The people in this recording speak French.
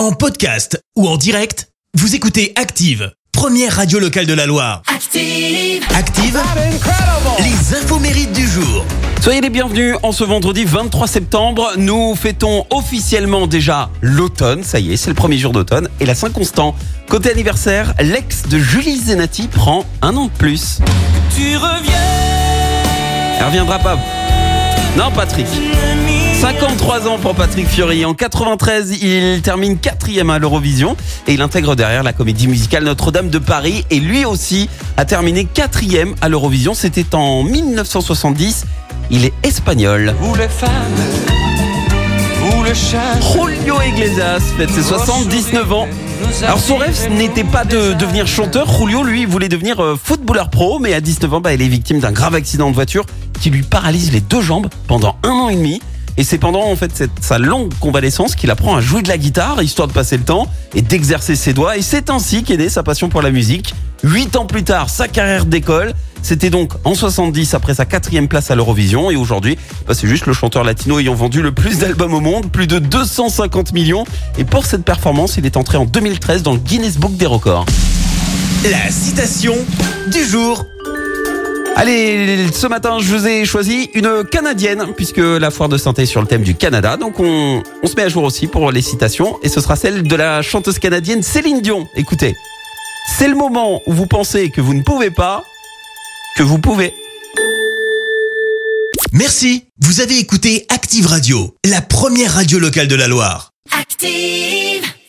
En podcast ou en direct, vous écoutez Active, première radio locale de la Loire. Active. Active, les infos mérites du jour. Soyez les bienvenus en ce vendredi 23 septembre. Nous fêtons officiellement déjà l'automne. Ça y est, c'est le premier jour d'automne. Et la Saint-Constant. Côté anniversaire, l'ex de Julie Zenati prend un an de plus. Tu reviens. Elle reviendra pas. Non, Patrick. 53 ans pour Patrick Fiori. En 93, il termine quatrième à l'Eurovision et il intègre derrière la comédie musicale Notre-Dame de Paris. Et lui aussi a terminé quatrième à l'Eurovision. C'était en 1970. Il est espagnol. Où les femmes, où le chat. Julio Iglesias fête ses 79 ans. Alors son rêve n'était pas de devenir chanteur. Julio, lui, voulait devenir euh, footballeur pro, mais à 19 ans, bah, il est victime d'un grave accident de voiture qui lui paralyse les deux jambes pendant un an et demi. Et c'est pendant en fait cette, sa longue convalescence qu'il apprend à jouer de la guitare, histoire de passer le temps et d'exercer ses doigts. Et c'est ainsi qu'est née sa passion pour la musique. Huit ans plus tard, sa carrière d'école. C'était donc en 70 après sa quatrième place à l'Eurovision et aujourd'hui, bah, c'est juste le chanteur latino ayant vendu le plus d'albums au monde, plus de 250 millions. Et pour cette performance, il est entré en 2013 dans le Guinness Book des records. La citation du jour. Allez, ce matin, je vous ai choisi une Canadienne, puisque la foire de synthé est sur le thème du Canada. Donc on, on se met à jour aussi pour les citations, et ce sera celle de la chanteuse canadienne Céline Dion. Écoutez, c'est le moment où vous pensez que vous ne pouvez pas, que vous pouvez. Merci, vous avez écouté Active Radio, la première radio locale de la Loire. Active.